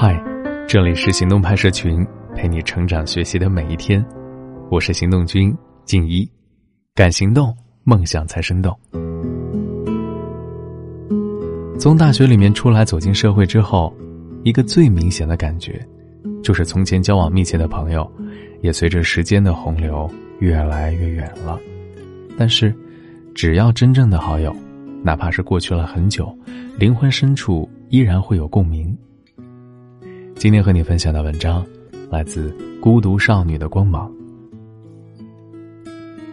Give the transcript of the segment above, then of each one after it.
嗨，这里是行动拍摄群，陪你成长学习的每一天。我是行动君静一，敢行动，梦想才生动。从大学里面出来，走进社会之后，一个最明显的感觉，就是从前交往密切的朋友，也随着时间的洪流越来越远了。但是，只要真正的好友，哪怕是过去了很久，灵魂深处依然会有共鸣。今天和你分享的文章，来自孤独少女的光芒。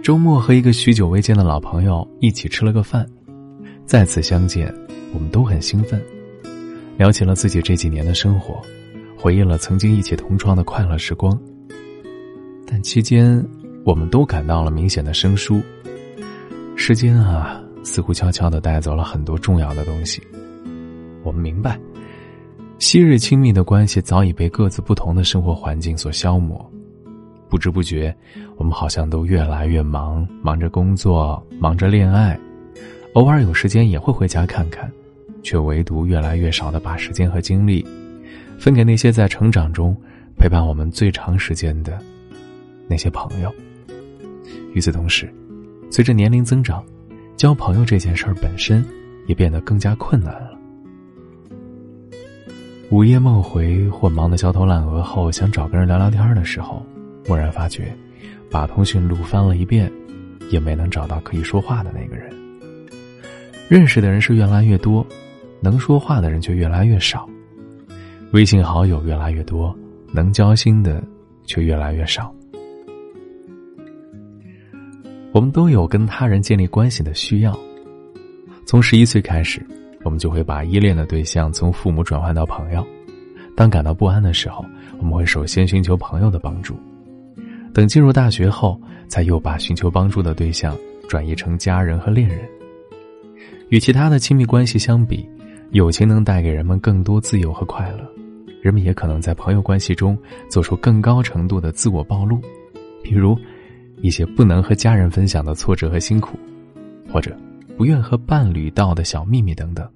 周末和一个许久未见的老朋友一起吃了个饭，再次相见，我们都很兴奋，聊起了自己这几年的生活，回忆了曾经一起同窗的快乐时光。但期间，我们都感到了明显的生疏。时间啊，似乎悄悄的带走了很多重要的东西。我们明白。昔日亲密的关系早已被各自不同的生活环境所消磨，不知不觉，我们好像都越来越忙，忙着工作，忙着恋爱，偶尔有时间也会回家看看，却唯独越来越少的把时间和精力分给那些在成长中陪伴我们最长时间的那些朋友。与此同时，随着年龄增长，交朋友这件事儿本身也变得更加困难了。午夜梦回或忙得焦头烂额后，想找个人聊聊天的时候，蓦然发觉，把通讯录翻了一遍，也没能找到可以说话的那个人。认识的人是越来越多，能说话的人却越来越少。微信好友越来越多，能交心的却越来越少。我们都有跟他人建立关系的需要。从十一岁开始。我们就会把依恋的对象从父母转换到朋友。当感到不安的时候，我们会首先寻求朋友的帮助。等进入大学后，才又把寻求帮助的对象转移成家人和恋人。与其他的亲密关系相比，友情能带给人们更多自由和快乐。人们也可能在朋友关系中做出更高程度的自我暴露，比如一些不能和家人分享的挫折和辛苦，或者。不愿和伴侣道的小秘密等等，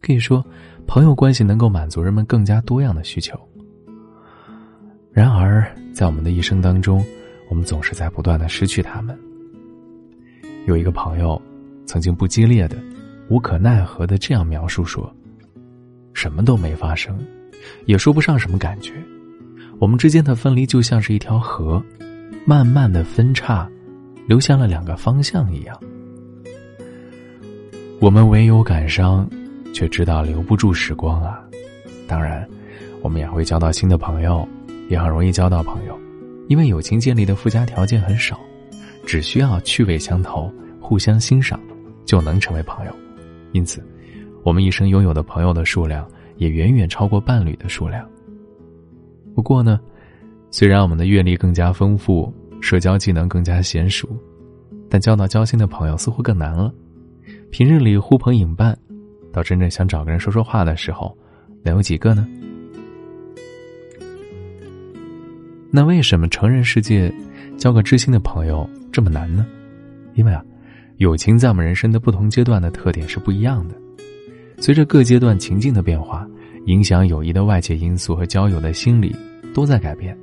可以说，朋友关系能够满足人们更加多样的需求。然而，在我们的一生当中，我们总是在不断的失去他们。有一个朋友，曾经不激烈的、无可奈何的这样描述说：“什么都没发生，也说不上什么感觉。我们之间的分离就像是一条河，慢慢的分叉，留下了两个方向一样。”我们唯有感伤，却知道留不住时光啊！当然，我们也会交到新的朋友，也很容易交到朋友，因为友情建立的附加条件很少，只需要趣味相投、互相欣赏，就能成为朋友。因此，我们一生拥有的朋友的数量也远远超过伴侣的数量。不过呢，虽然我们的阅历更加丰富，社交技能更加娴熟，但交到交心的朋友似乎更难了。平日里呼朋引伴，到真正想找个人说说话的时候，能有几个呢？那为什么成人世界交个知心的朋友这么难呢？因为啊，友情在我们人生的不同阶段的特点是不一样的。随着各阶段情境的变化，影响友谊的外界因素和交友的心理都在改变，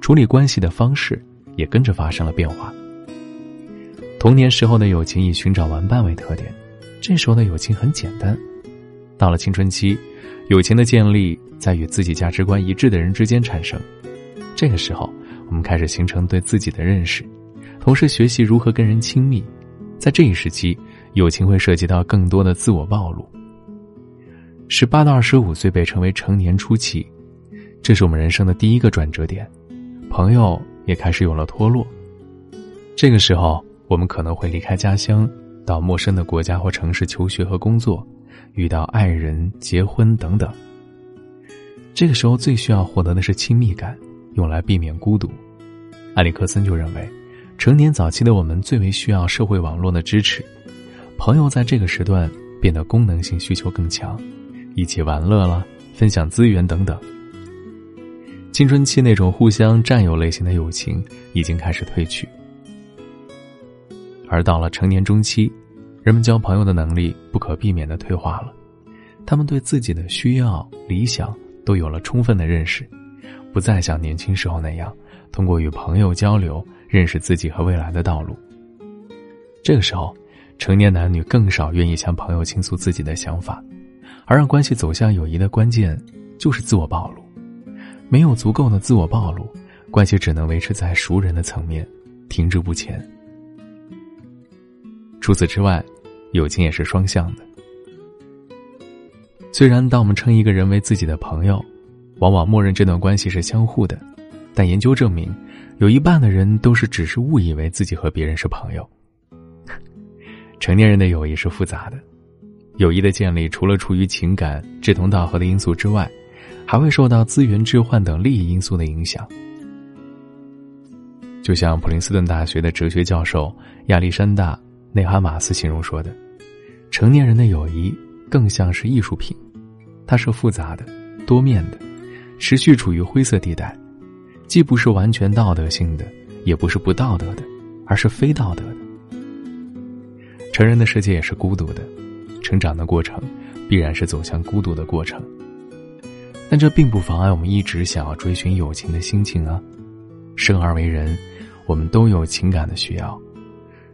处理关系的方式也跟着发生了变化。童年时候的友情以寻找玩伴为特点，这时候的友情很简单。到了青春期，友情的建立在与自己价值观一致的人之间产生。这个时候，我们开始形成对自己的认识，同时学习如何跟人亲密。在这一时期，友情会涉及到更多的自我暴露。十八到二十五岁被称为成年初期，这是我们人生的第一个转折点，朋友也开始有了脱落。这个时候。我们可能会离开家乡，到陌生的国家或城市求学和工作，遇到爱人、结婚等等。这个时候最需要获得的是亲密感，用来避免孤独。埃里克森就认为，成年早期的我们最为需要社会网络的支持，朋友在这个时段变得功能性需求更强，一起玩乐了，分享资源等等。青春期那种互相占有类型的友情已经开始褪去。而到了成年中期，人们交朋友的能力不可避免的退化了，他们对自己的需要、理想都有了充分的认识，不再像年轻时候那样通过与朋友交流认识自己和未来的道路。这个时候，成年男女更少愿意向朋友倾诉自己的想法，而让关系走向友谊的关键就是自我暴露。没有足够的自我暴露，关系只能维持在熟人的层面，停滞不前。除此之外，友情也是双向的。虽然当我们称一个人为自己的朋友，往往默认这段关系是相互的，但研究证明，有一半的人都是只是误以为自己和别人是朋友。成年人的友谊是复杂的，友谊的建立除了出于情感、志同道合的因素之外，还会受到资源置换等利益因素的影响。就像普林斯顿大学的哲学教授亚历山大。内哈马斯形容说的：“成年人的友谊更像是艺术品，它是复杂的、多面的，持续处于灰色地带，既不是完全道德性的，也不是不道德的，而是非道德的。成人的世界也是孤独的，成长的过程必然是走向孤独的过程。但这并不妨碍我们一直想要追寻友情的心情啊！生而为人，我们都有情感的需要。”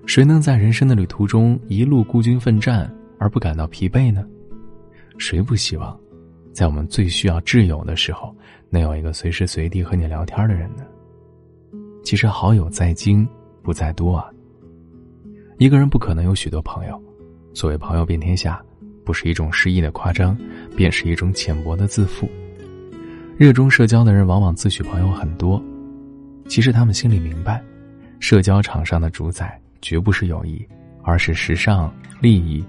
谁能在人生的旅途中一路孤军奋战而不感到疲惫呢？谁不希望，在我们最需要挚友的时候，能有一个随时随地和你聊天的人呢？其实好友在精不在多啊。一个人不可能有许多朋友，所谓朋友遍天下，不是一种诗意的夸张，便是一种浅薄的自负。热衷社交的人往往自诩朋友很多，其实他们心里明白，社交场上的主宰。绝不是友谊，而是时尚、利益，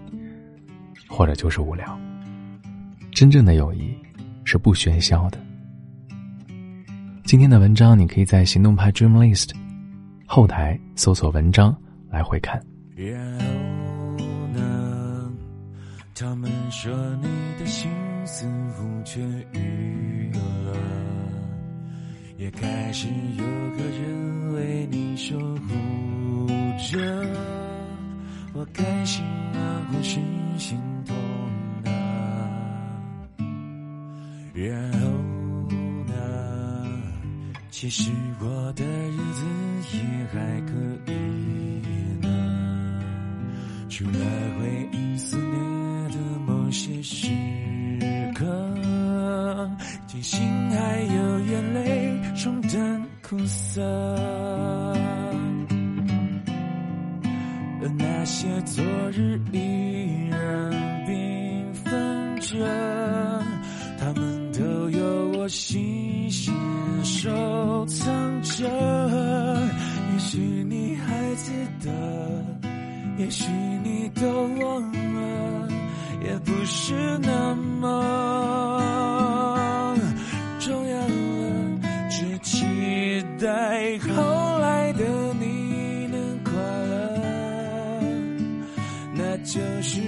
或者就是无聊。真正的友谊是不喧嚣的。今天的文章，你可以在行动派 Dream List 后台搜索文章来回看。然后呢？他们说你的心似乎痊愈了，也开始有个人为你守护。着，我开心啊，或是心痛啊？然后呢？其实过的日子也还可以呢，除了回忆思念的某些时我细心收藏着。也许你还记得，也许你都忘了，也不是那么重要了，只期待后来的你能快乐，那。就是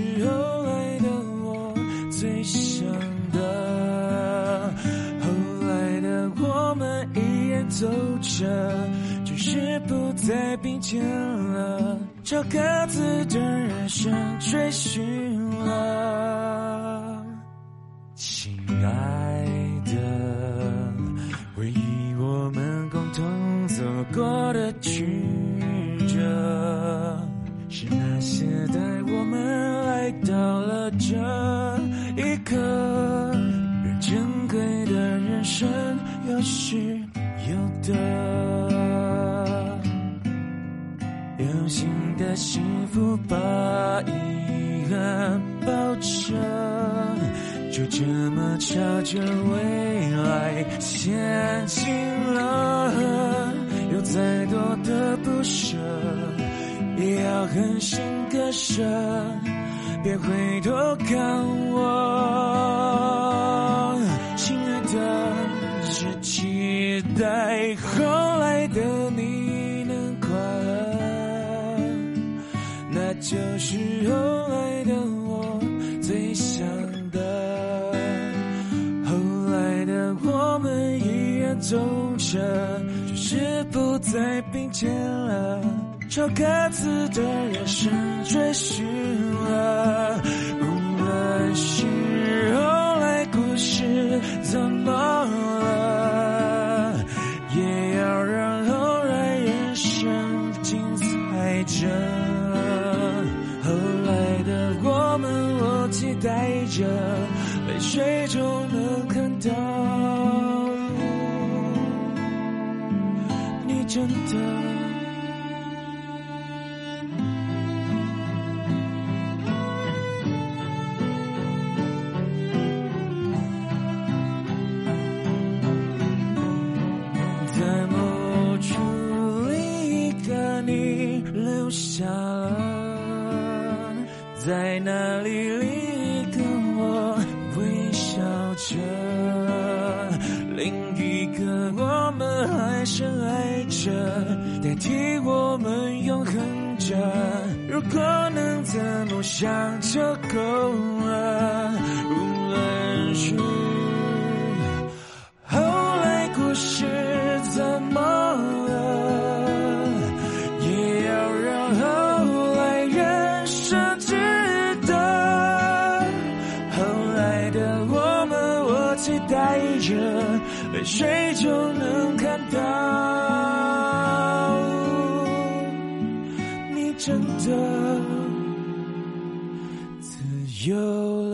走着，只是不再并肩了，找各自的人生追寻了。亲爱用心的幸福把遗憾抱着，就这么朝着未来前进了，有再多的不舍。也要狠心割舍，别回头看走着，只是不再并肩了。朝各自的人生追寻了，无论是后来故事。怎么了？也要让后来人生精彩着。后来的我们，我期待着，泪水中能看到真的。在某处另一个你留下了，在那里另一个我微笑着，另一个我们还是着，代替我们永恒着。如果能怎么想就够了，无论是。后来故事怎么了？也要让后来人生知道。后来的我们，我期待着，泪水就能看到，真的自由了。